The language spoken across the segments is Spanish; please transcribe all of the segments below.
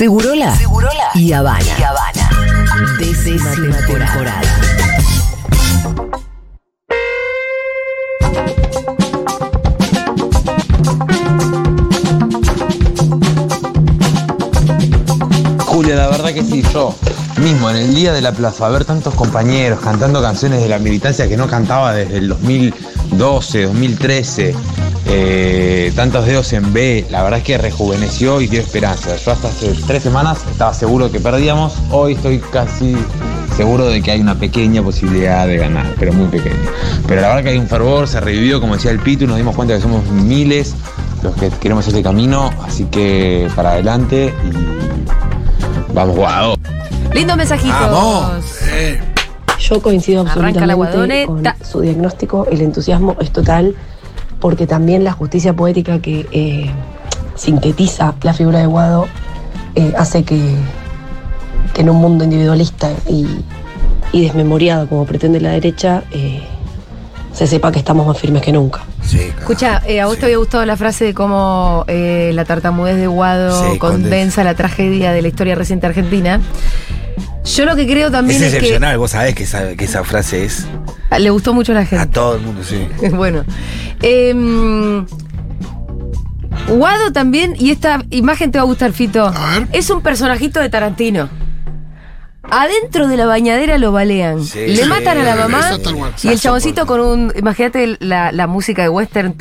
Segurola, y Habana. Y Habana. Décima temporada. Julia, la verdad que sí, yo mismo en el día de la plaza, ver tantos compañeros cantando canciones de la militancia que no cantaba desde el 2012, 2013, eh, tantos dedos en B, la verdad es que rejuveneció y dio esperanza. Yo hasta hace tres semanas estaba seguro que perdíamos, hoy estoy casi seguro de que hay una pequeña posibilidad de ganar, pero muy pequeña. Pero la verdad que hay un fervor, se revivió, como decía el Pitu, nos dimos cuenta que somos miles los que queremos este camino, así que para adelante y vamos, guau. Lindo mensajitos. Vamos. Yo coincido Arranca absolutamente con su diagnóstico, el entusiasmo es total, porque también la justicia poética que eh, sintetiza la figura de Guado eh, hace que, que en un mundo individualista y, y desmemoriado como pretende la derecha, eh, se sepa que estamos más firmes que nunca. sí, claro. Escucha, eh, a vos te había gustado la frase de cómo eh, la tartamudez de Guado Sí, condensa la tragedia de la historia reciente argentina. Yo lo que creo también Es es, que excepcional, vos sabés que esa, que esa frase es le gustó mucho a la a gente. todo el mundo, sí. bueno. Em, Guado también, y esta imagen te va a gustar, Fito. A ver. Es un personajito de Tarantino. Adentro de la bañadera lo balean. Sí, Le sí, matan a la mamá. Y el chaboncito con un. Imagínate la, la música de western.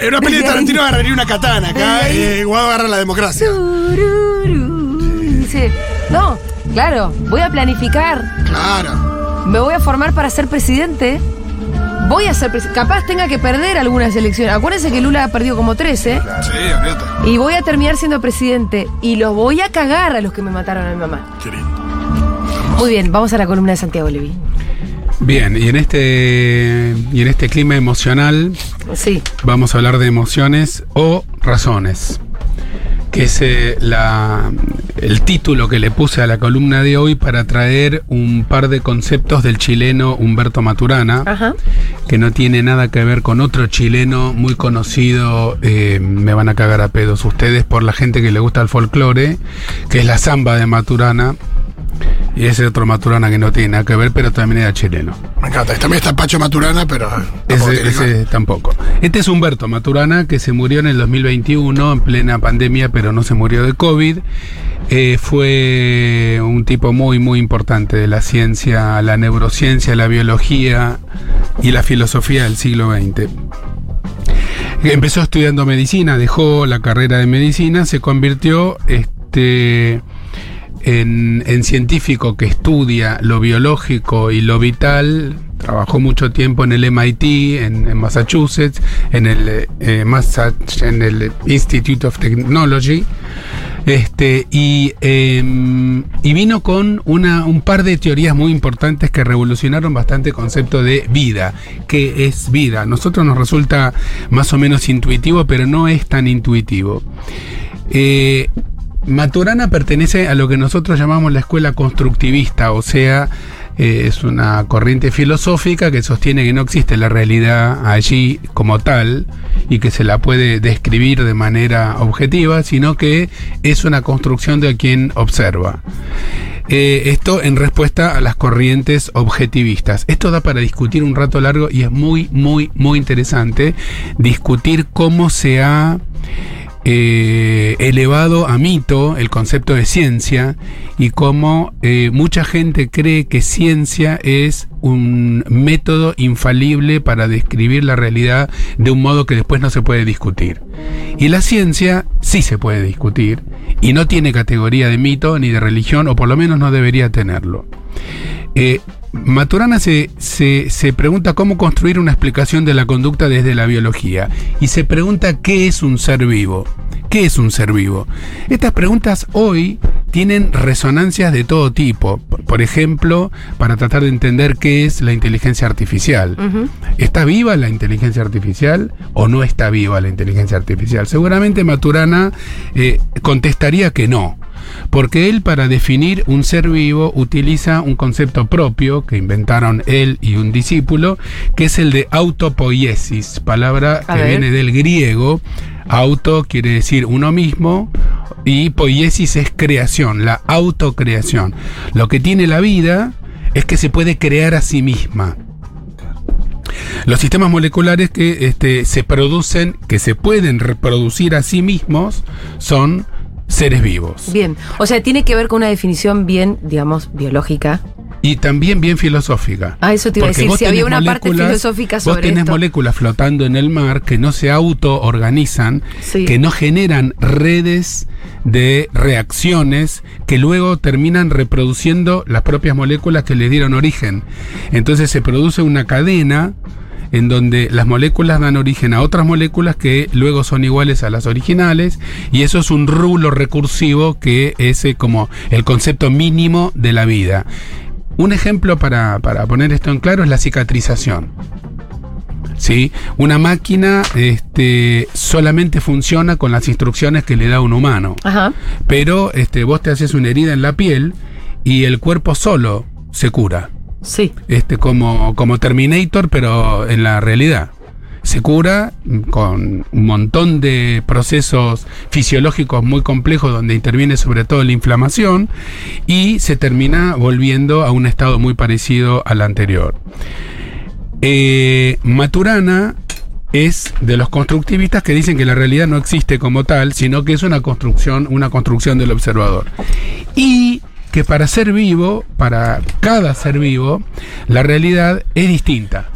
En una peli de Tarantino agarraría una katana. Acá eh, Guado agarra la democracia. Tururú. Dice, no, claro, voy a planificar. Claro. Me voy a formar para ser presidente. Voy a ser presidente. Capaz tenga que perder algunas elecciones. Acuérdense que Lula ha perdido como 13. Sí, olvídate. Y voy a terminar siendo presidente. Y los voy a cagar a los que me mataron a mi mamá. Qué lindo. Muy bien, vamos a la columna de Santiago Levi. Bien, y en este y en este clima emocional Sí. vamos a hablar de emociones o razones, que es eh, la, el título que le puse a la columna de hoy para traer un par de conceptos del chileno Humberto Maturana, Ajá. que no tiene nada que ver con otro chileno muy conocido, eh, me van a cagar a pedos ustedes por la gente que le gusta el folclore, que es la samba de Maturana. Y ese otro Maturana que no tiene nada que ver, pero también era chileno. Me encanta. También está Pacho Maturana, pero. tampoco Ese, tampoco. Este es Humberto Maturana, que se murió en el 2021, en plena pandemia, pero no se murió de COVID. Eh, fue un tipo muy, muy importante de la ciencia, la neurociencia, la biología y la filosofía del siglo XX. Empezó estudiando medicina, dejó la carrera de medicina, se convirtió este, en, en científico que estudia lo biológico y lo vital. Trabajó mucho tiempo en el MIT, en, en Massachusetts, en el, eh, Massach- en el Institute of Technology. Este, y, em, y vino con una, un par de teorías muy importantes que revolucionaron bastante el concepto de vida. ¿Qué es vida? A nosotros nos resulta más o menos intuitivo, pero no es tan intuitivo. Eh, Maturana pertenece a lo que nosotros llamamos la escuela constructivista, o sea, eh, es una corriente filosófica que sostiene que no existe la realidad allí como tal y que se la puede describir de manera objetiva, sino que es una construcción de quien observa. Eh, esto en respuesta a las corrientes objetivistas. Esto da para discutir un rato largo y es muy, muy, muy interesante discutir cómo se ha eh, elevado a mito el concepto de ciencia y cómo eh, mucha gente cree que ciencia es un método infalible para describir la realidad de un modo que después no se puede discutir. Y la ciencia sí se puede discutir y no tiene categoría de mito ni de religión, o por lo menos no debería tenerlo. Eh, Maturana se, se, se pregunta cómo construir una explicación de la conducta desde la biología y se pregunta qué es un ser vivo. ¿Qué es un ser vivo? Estas preguntas hoy tienen resonancias de todo tipo. Por- ejemplo, para tratar de entender qué es la inteligencia artificial. ¿Está viva la inteligencia artificial o no está viva la inteligencia artificial? Seguramente Maturana eh, contestaría que no. Porque él para definir un ser vivo utiliza un concepto propio que inventaron él y un discípulo, que es el de autopoiesis, palabra A que ver. viene del griego Auto quiere decir uno mismo y poiesis es creación, la autocreación. Lo que tiene la vida es que se puede crear a sí misma. Los sistemas moleculares que este, se producen, que se pueden reproducir a sí mismos, son seres vivos. Bien. O sea, tiene que ver con una definición bien, digamos, biológica. Y también bien filosófica. Ah, eso te iba a decir, vos si había tenés una parte filosófica Vos sobre tenés esto. moléculas flotando en el mar que no se autoorganizan, Sí. que no generan redes de reacciones que luego terminan reproduciendo las propias moléculas que le dieron origen. Entonces se produce una cadena en donde las moléculas dan origen a otras moléculas que luego son iguales a las originales y eso es un rulo recursivo que es eh, como el concepto mínimo de la vida. Un ejemplo para, para poner esto en claro es la cicatrización. ¿Sí? Una máquina este, solamente funciona con las instrucciones que le da un humano. Ajá. Pero este, vos te haces una herida en la piel y el cuerpo solo se cura. Sí. Este, como, como Terminator, pero en la realidad. Se cura con un montón de procesos fisiológicos muy complejos donde interviene sobre todo la inflamación y se termina volviendo a un estado muy parecido al anterior. Eh, Maturana es de los constructivistas que dicen que la realidad no existe como tal, sino que es una construcción, una construcción del observador. Y que para ser vivo, para cada ser vivo, la realidad es distinta.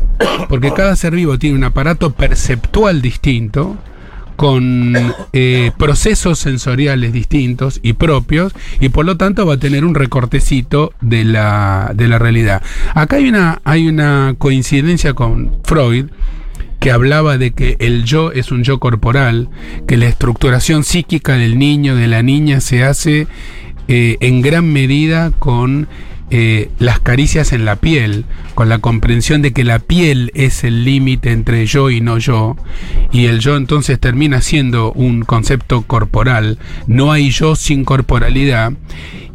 Porque cada ser vivo tiene un aparato perceptual distinto, con eh, procesos sensoriales distintos y propios, y por lo tanto va a tener un recortecito de la, de la realidad. Acá hay una, hay una coincidencia con Freud, que hablaba de que el yo es un yo corporal, que la estructuración psíquica del niño, de la niña, se hace eh, en gran medida con eh, las caricias en la piel, con la comprensión de que la piel es el límite entre yo y no yo, y el yo entonces termina siendo un concepto corporal, no hay yo sin corporalidad,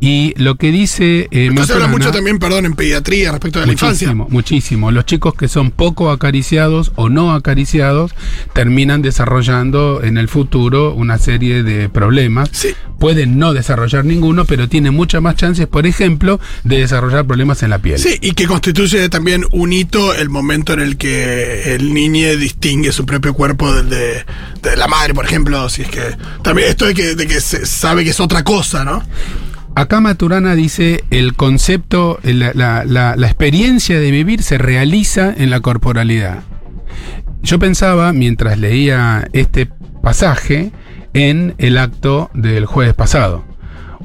y lo que dice... eh, Esto se habla mucho también, perdón, en pediatría respecto de la infancia. Muchísimo, muchísimo. Los chicos que son poco acariciados o no acariciados terminan desarrollando en el futuro una serie de problemas. Sí. Pueden no desarrollar ninguno, pero tienen muchas más chances, por ejemplo, de desarrollar problemas en la piel. Sí, y que constituye también un hito el momento en el que el niño distingue su propio cuerpo del de, de la madre, por ejemplo, si es que también esto de que, de que se sabe que es otra cosa, ¿no? Acá Maturana dice el concepto, la, la- la- la experiencia de vivir se realiza en la corporalidad. Yo pensaba, mientras leía este pasaje, en el acto del jueves pasado.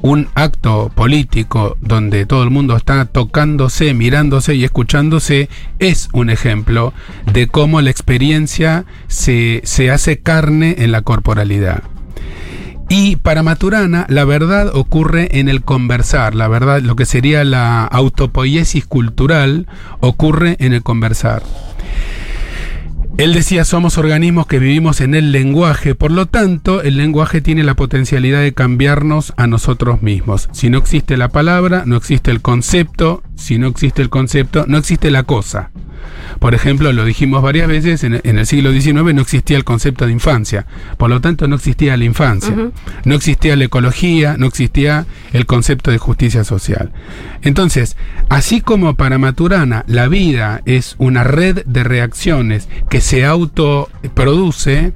Un acto político donde todo el mundo está tocándose, mirándose y escuchándose es un ejemplo de cómo la experiencia se, se hace carne en la corporalidad. Y para Maturana, la verdad ocurre en el conversar. La verdad, lo que sería la autopoiesis cultural, ocurre en el conversar. Él decía, somos organismos que vivimos en el lenguaje, por lo tanto, el lenguaje tiene la potencialidad de cambiarnos a nosotros mismos. Si no existe la palabra, no existe el concepto, si no existe el concepto, no existe la cosa. Por ejemplo, lo dijimos varias veces, en, en el siglo XIX no existía el concepto de infancia, por lo tanto no existía la infancia, no existía la ecología, no existía el concepto de justicia social. Entonces, así como para Maturana la vida es una red de reacciones que se autoproduce,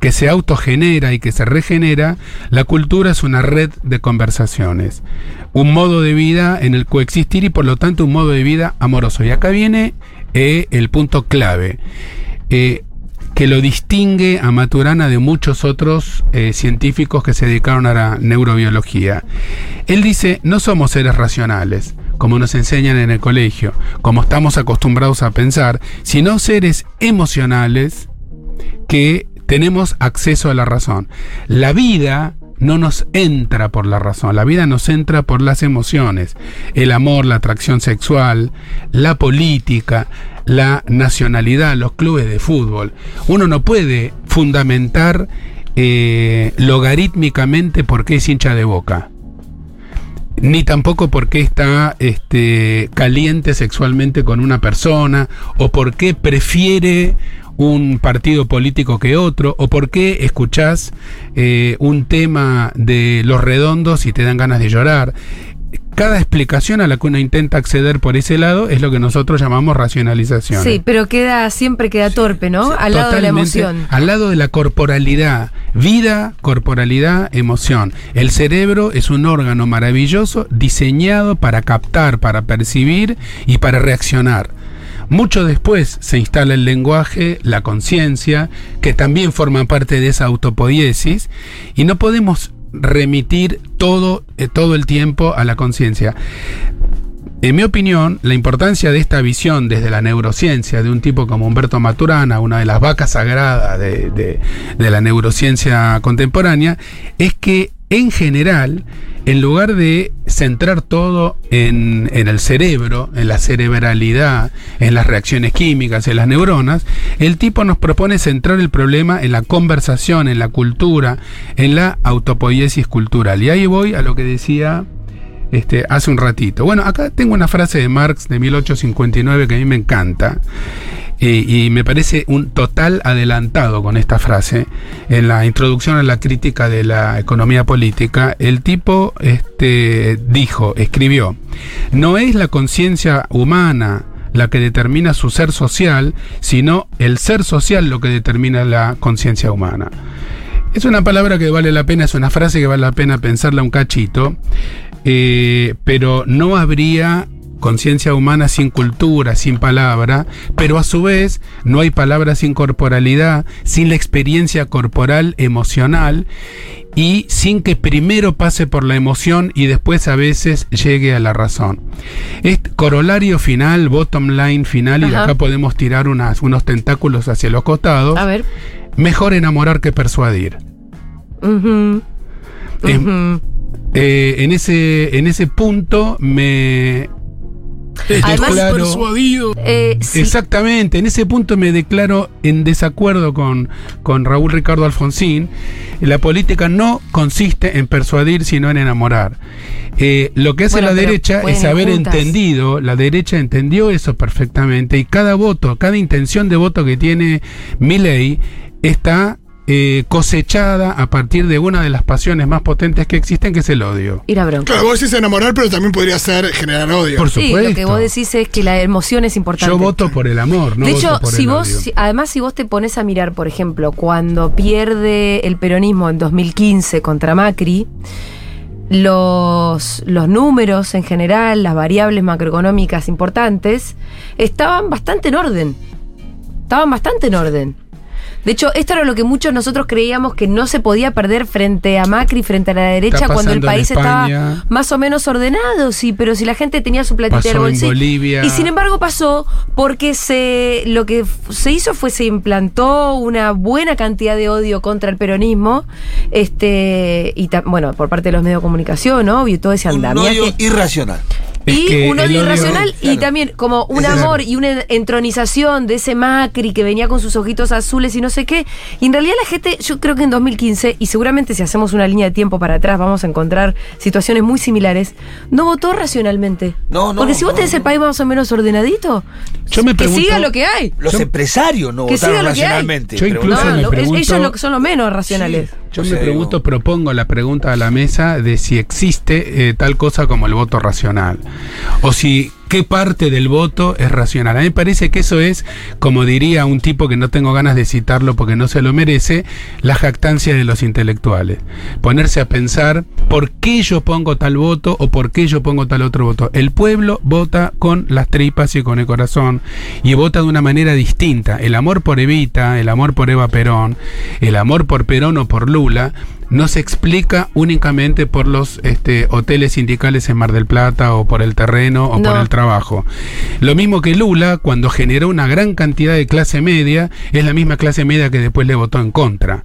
que se autogenera y que se regenera, la cultura es una red de conversaciones, un modo de vida en el coexistir y por lo tanto un modo de vida amoroso. Y acá viene eh, el punto clave. eh, que lo distingue a Maturana de muchos otros eh, científicos que se dedicaron a la neurobiología. Él dice, no somos seres racionales, como nos enseñan en el colegio, como estamos acostumbrados a pensar, sino seres emocionales que tenemos acceso a la razón. La vida no nos entra por la razón, la vida nos entra por las emociones, el amor, la atracción sexual, la política, la nacionalidad, los clubes de fútbol. Uno no puede fundamentar eh, logarítmicamente por qué es hincha de boca ni tampoco por qué está este, caliente sexualmente con una persona o por qué prefiere un partido político que otro, o por qué escuchás eh, un tema de los redondos y te dan ganas de llorar. Cada explicación a la que uno intenta acceder por ese lado es lo que nosotros llamamos racionalización. Sí, pero queda, siempre queda torpe, ¿no? Al lado de la emoción. Al lado de la corporalidad. Vida, corporalidad, emoción. El cerebro es un órgano maravilloso diseñado para captar, para percibir y para reaccionar. Mucho después se instala el lenguaje, la conciencia, que también forma parte de esa autopoiesis, y no podemos remitir todo, eh, todo el tiempo a la conciencia. En mi opinión, la importancia de esta visión desde la neurociencia de un tipo como Humberto Maturana, una de las vacas sagradas de la neurociencia contemporánea, es que en general, en lugar de centrar todo en, el cerebro, en la cerebralidad, en las reacciones químicas, en las neuronas, el tipo nos propone centrar el problema en la conversación, en la cultura, en la autopoiesis cultural. Y ahí voy a lo que decía este, hace un ratito. Bueno, acá tengo una frase de Marx de 1859 que a mí me encanta. Y me parece un total adelantado con esta frase. En la introducción a la crítica de la economía política, el tipo este, dijo, escribió, no es la conciencia humana la que determina su ser social, sino el ser social lo que determina la conciencia humana. Es una palabra que vale la pena, es una frase que vale la pena pensarla un cachito, eh, pero no habría conciencia humana sin cultura, sin palabra, pero a su vez no hay palabra sin corporalidad, sin la experiencia corporal, emocional, y sin que primero pase por la emoción y después a veces llegue a la razón. Este corolario final, bottom line final, y acá podemos tirar unas, unos tentáculos hacia los costados. A ver. Mejor enamorar que persuadir. Ujú. Eh, en, ese, en ese punto me... Además, declaro- persuadido. Eh, sí, Exactamente, en ese punto me declaro en desacuerdo con, con Raúl Ricardo Alfonsín. La política no consiste en persuadir, sino en enamorar. Eh, lo que hace Bueno, la derecha es haber juntas. entendido, la derecha entendió eso perfectamente y cada voto, cada intención de voto que tiene Milei está eh, cosechada a partir de una de las pasiones más potentes que existen, que es el odio. ir a bronca. Claro, vos decís enamorar, pero también podría ser generar odio. Por Sí, supuesto. lo que vos decís es que la emoción es importante. Yo voto por el amor, no de voto hecho, por si el vos, odio. si- además, si vos te pones a mirar, por ejemplo, cuando pierde el peronismo en 2015 contra Macri, los, los números en general, las variables macroeconómicas importantes, estaban bastante en orden. Estaban bastante en orden. De hecho, esto era lo que muchos nosotros creíamos que no se podía perder frente a Macri, frente a la derecha, cuando el país estaba más o menos ordenado, sí, pero si la gente tenía su platita Pasó del en bolsillo. Bolivia. Y sin embargo pasó porque se lo que se hizo fue se implantó una buena cantidad de odio contra el peronismo, este y ta- bueno, por parte de los medios de comunicación, obvio, y todo ese Un andamiaje. odio irracional. Es Y que un odio irracional y claro. también como un amor y una entronización de ese Macri que venía con sus ojitos azules y no sé qué. Y en realidad la gente, yo creo que en 2015, y seguramente si hacemos una línea de tiempo para atrás vamos a encontrar situaciones muy similares, no votó racionalmente. No, no, Porque si vos no, tenés el país más o menos ordenadito, Yo me que pregunto- siga lo que hay. Los Yo- empresarios no Que siga votaron que racionalmente. Yo incluso No, me lo- pregunto- ellos lo que son los menos racionales. Yo me pregunto, propongo la pregunta a la mesa de si existe eh, tal cosa como el voto racional. O si qué parte del voto es racional. A mí me parece que eso es, como diría un tipo que no tengo ganas de citarlo porque no se lo merece, la jactancia de los intelectuales. Ponerse a pensar por qué yo pongo tal voto o por qué yo pongo tal otro voto. El pueblo vota con las tripas y con el corazón y vota de una manera distinta. El amor por Evita, el amor por Eva Perón, el amor por Perón o por Lula no se explica únicamente por los este, hoteles sindicales en Mar del Plata o por el terreno o No. por el trabajo. Lo mismo que Lula, cuando generó una gran cantidad de clase media, es la misma clase media que después le votó en contra.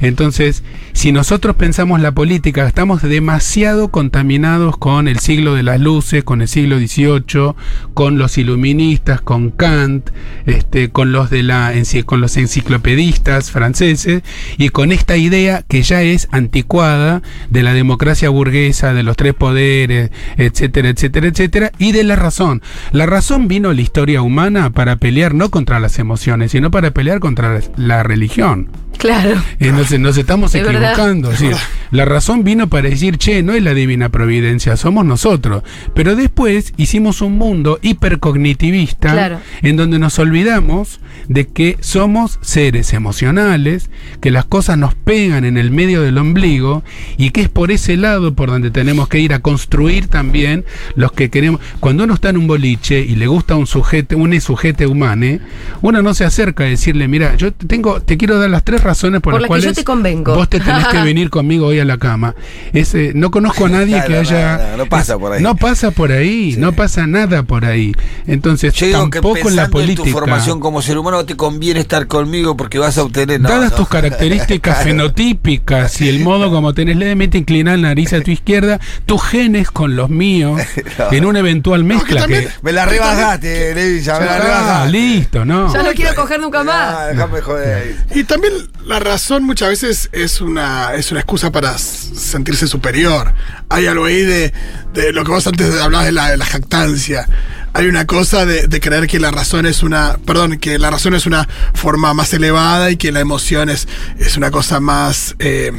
Entonces, si nosotros pensamos la política, estamos demasiado contaminados con el siglo de las luces, con el siglo XVIII, con los iluministas, con Kant, este, con los de la con los enciclopedistas franceses y con esta idea que ya es anticuada de la democracia burguesa, de los tres poderes, etcétera, etcétera, etcétera, y de la razón. La razón vino a la historia humana para pelear no contra las emociones, sino para pelear contra la religión. Claro. Entonces nos estamos Es equivocando. es decir, la razón vino para decir, che, no es la divina providencia, somos nosotros. Pero después hicimos un mundo hipercognitivista Claro. en donde nos olvidamos de que somos seres emocionales, que las cosas nos pegan en el medio del ombligo y que es por ese lado por donde tenemos que ir a construir también los que queremos. Cuando uno está en un boliche y le gusta un sujeto, un sujete humane, uno no se acerca a decirle, mira, yo te tengo, te quiero dar las tres razones por, Por las las que yo cuales te convengo. vos te tenés que venir conmigo hoy a la cama. Ese, no conozco a nadie Claro, que haya. no, no pasa por ahí. No pasa por ahí, Sí. no pasa nada por ahí. Entonces, Yo digo que tampoco en la pensando en política. tu formación como ser humano te conviene estar conmigo porque vas a obtener no, Dadas no. tus características Claro. fenotípicas y el modo como tenés levemente inclinada la nariz a tu izquierda, tus genes con los míos, No. en una eventual mezcla también- que. Me la rebajaste, Levilla, me la Ah, rebajaste. listo, ¿no? Ya no quiero coger nunca más. Ah, déjame joder. Y también la razón muchas veces es una, es una excusa para sentirse superior. Hay algo ahí de, de lo que vos antes hablabas de la, de la jactancia. Hay una cosa de, creer que la razón es una, perdón, que la razón es una forma más elevada y que la emoción es, una cosa más, eh,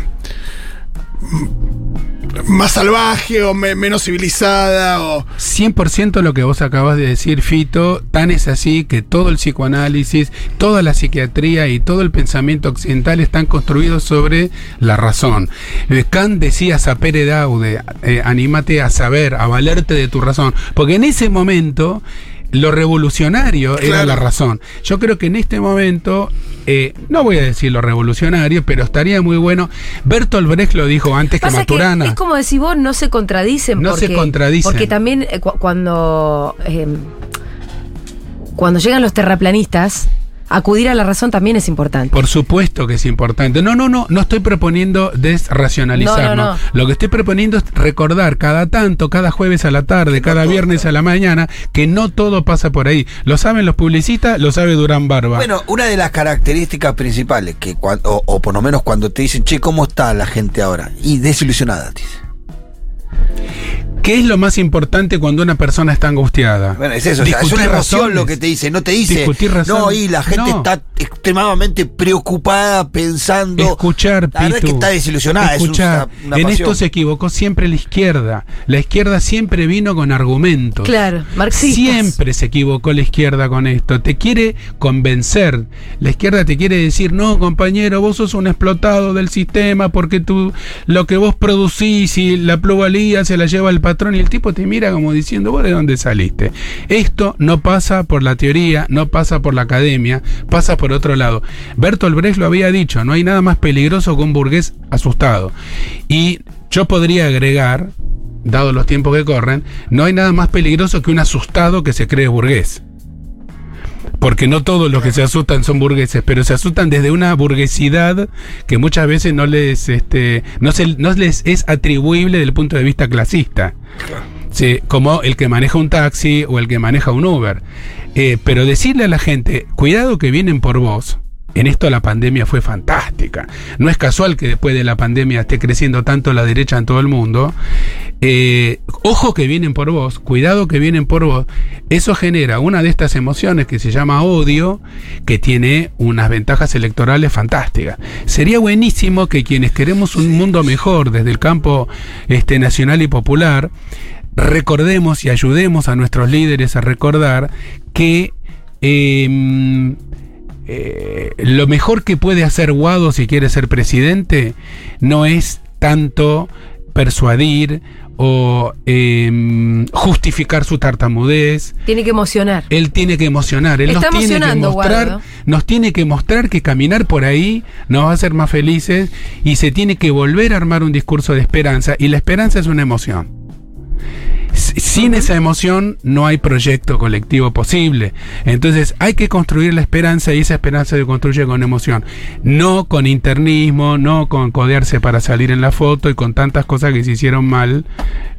más salvaje o me- menos civilizada o 100% lo que vos acabas de decir, Fito, tan es así que todo el psicoanálisis, toda la psiquiatría y todo el pensamiento occidental están construidos sobre la razón. Eh, Kant decía sapere daude, eh, anímate a saber, a valerte de tu razón, porque en ese momento lo revolucionario era la razón. Yo creo que en este momento, eh, no voy a decir lo revolucionario, pero estaría muy bueno. Bertolt Brecht lo dijo antes que Pasa que Maturana. es como decir vos, no se contradicen. No se porque, contradicen. Porque también eh, cu- cuando, eh, cuando llegan los terraplanistas, acudir a la razón también es importante. Por supuesto que es importante. No, no, no, no estoy proponiendo desracionalizar. No, no, no. Lo que estoy proponiendo es recordar cada tanto, cada jueves a la tarde, cada viernes a la mañana, que no todo pasa por ahí. Lo saben los publicistas, lo sabe Durán Barba. Bueno, una de las características principales, que cuan- o, o por lo menos cuando te dicen, che, ¿cómo está la gente ahora? Y desilusionada, te dice. ¿Qué es lo más importante cuando una persona está angustiada? Bueno, es eso, o sea, es Discutir una emoción razones. lo que te dice, no te dice, Discutir razones. no, y la gente No. está extremadamente preocupada, pensando. Escuchar, La verdad es que Pitu. está desilusionada, es Escuchar. una- una en pasión. esto se equivocó siempre la izquierda. La izquierda siempre vino con argumentos. Claro, marxistas. Siempre se equivocó la izquierda con esto. Te quiere convencer. La izquierda te quiere decir, no, compañero, vos sos un explotado del sistema porque tú, lo que vos producís y la plusvalía se la lleva el patrón y el tipo te mira como diciendo, vos de dónde saliste. Esto no pasa por la teoría, no pasa por la academia, pasa por otro lado. Bertolt Brecht lo había dicho, no hay nada más peligroso que un burgués asustado. Y yo podría agregar, dado los tiempos que corren, no hay nada más peligroso que un asustado que se cree burgués. Porque no todos los que se asustan son burgueses, pero se asustan desde una burguesidad que muchas veces no les, este, no se, no les es atribuible desde el punto de vista clasista. Sí, como el que maneja un taxi o el que maneja un Uber. Eh, pero decirle a la gente, cuidado que vienen por vos. En esto la pandemia fue fantástica. No es casual que después de la pandemia esté creciendo tanto la derecha en todo el mundo. Eh, ojo que vienen por vos, cuidado que vienen por vos. Eso genera una de estas emociones que se llama odio, que tiene unas ventajas electorales fantásticas. Sería buenísimo que quienes queremos un mundo mejor desde el campo este, nacional y popular, recordemos y ayudemos a nuestros líderes a recordar que em, eh, lo mejor que puede hacer Guado si quiere ser presidente no es tanto persuadir o em, justificar su tartamudez. Tiene que emocionar. Él tiene que emocionar, él Está nos tiene que mostrar, Guado. nos tiene que mostrar que caminar por ahí nos va a hacer más felices y se tiene que volver a armar un discurso de esperanza y la esperanza es una emoción. Sin esa emoción no hay proyecto colectivo posible. Entonces hay que construir la esperanza y esa esperanza se construye con emoción. No con internismo, no con codearse para salir en la foto y con tantas cosas que se hicieron mal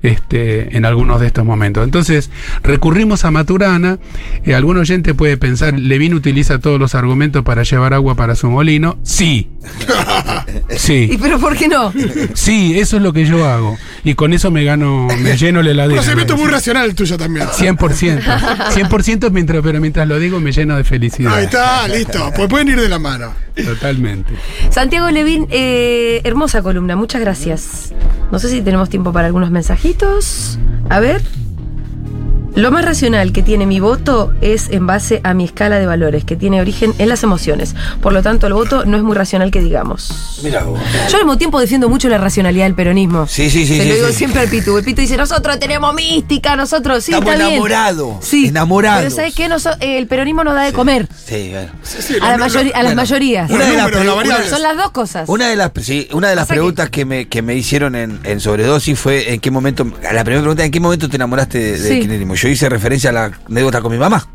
este, en algunos de estos momentos. Entonces recurrimos a Maturana. Eh, algún oyente puede pensar, Levin utiliza todos los argumentos para llevar agua para su molino. Sí. ¿Y Sí, pero por qué no? sí, eso es lo que yo hago. Y con eso me gano, me lleno la Un heladera. procedimiento muy racional el tuyo también. 100%. 100% mientras, pero mientras lo digo me lleno de felicidad. Ahí está, listo. Pues pueden ir de la mano. Totalmente. Santiago Levín, eh, hermosa columna, muchas gracias. No sé si tenemos tiempo para algunos mensajitos. A ver. Lo más racional que tiene mi voto es en base a mi escala de valores, que tiene origen en las emociones. Por lo tanto, el voto no es muy racional que digamos. Mira vos. Yo al mismo tiempo defiendo mucho la racionalidad del peronismo. Sí, sí, sí, Se sí, lo digo sí. siempre al Pitu. El Pitu dice, nosotros tenemos mística, nosotros sí, Estamos está bien". enamorados, Sí. enamorados. Pero ¿sabes qué? Eh, el peronismo no da de comer Sí, bueno. Sí, sí, a, la no, no, mayori- a las bueno. mayorías. Una de las. Son las dos cosas. Una de las, sí, una de las Pasa que- preguntas que, me, que me hicieron en, en sobredosis fue en qué momento, la primera pregunta, ¿en qué momento te enamoraste de, de Sí. kirchnerismo? Yo hice referencia a la anécdota con mi mamá.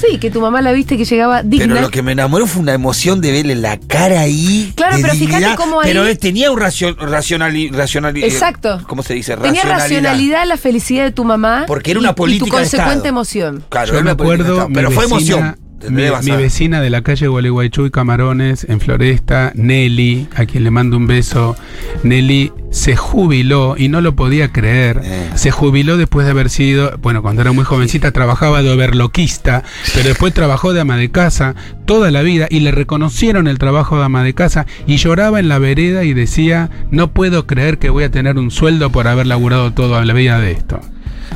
Sí, que tu mamá la viste que llegaba digna. Pero lo que me enamoró fue una emoción de verle la cara ahí. Claro, pero fíjate cómo ahí- Pero él tenía un racio, racionali- racionali- Exacto. ¿Cómo se dice? Tenía racionalidad la felicidad de tu mamá. Porque era y- una y política tu de consecuente Estado. emoción. Claro, Yo era me una política de acuerdo, Estado, pero fue vecina, emoción. Mi, vecina de la calle Gualeguaychú y Camarones, en Floresta, Nelly, a quien le mando un beso. Nelly se jubiló y no lo podía creer. Eh. Se jubiló después de haber sido, bueno, cuando era muy jovencita trabajaba de overloquista, pero después trabajó de ama de casa toda la vida y le reconocieron el trabajo de ama de casa y lloraba en la vereda y decía, no puedo creer que voy a tener un sueldo por haber laburado toda la vida de esto.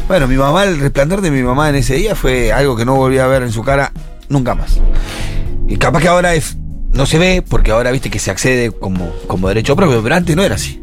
Bueno, mi mamá, el resplandor de mi mamá en ese día fue algo que no volví a ver en su cara nunca más. Y capaz que ahora es no se ve porque ahora viste que se accede como, como derecho propio, pero antes no era así.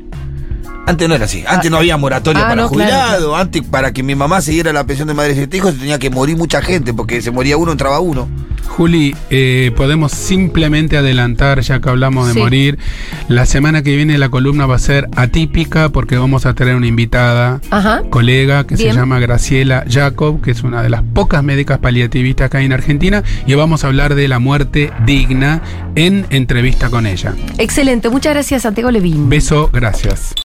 Antes no era así. Antes no había moratoria ah, para no, jubilado. claro. Antes, para que mi mamá se diera la pensión de madres y hijos, se tenía que morir mucha gente porque se moría uno, entraba uno. Juli, eh, podemos simplemente adelantar, ya que hablamos de Sí. morir. La semana que viene la columna va a ser atípica porque vamos a tener una invitada, Ajá. colega, que Bien. se llama Graciela Jacob, que es una de las pocas médicas paliativistas que hay en Argentina, y vamos a hablar de la muerte digna en entrevista con ella. Excelente. Muchas gracias, Santiago Levín. Beso, gracias.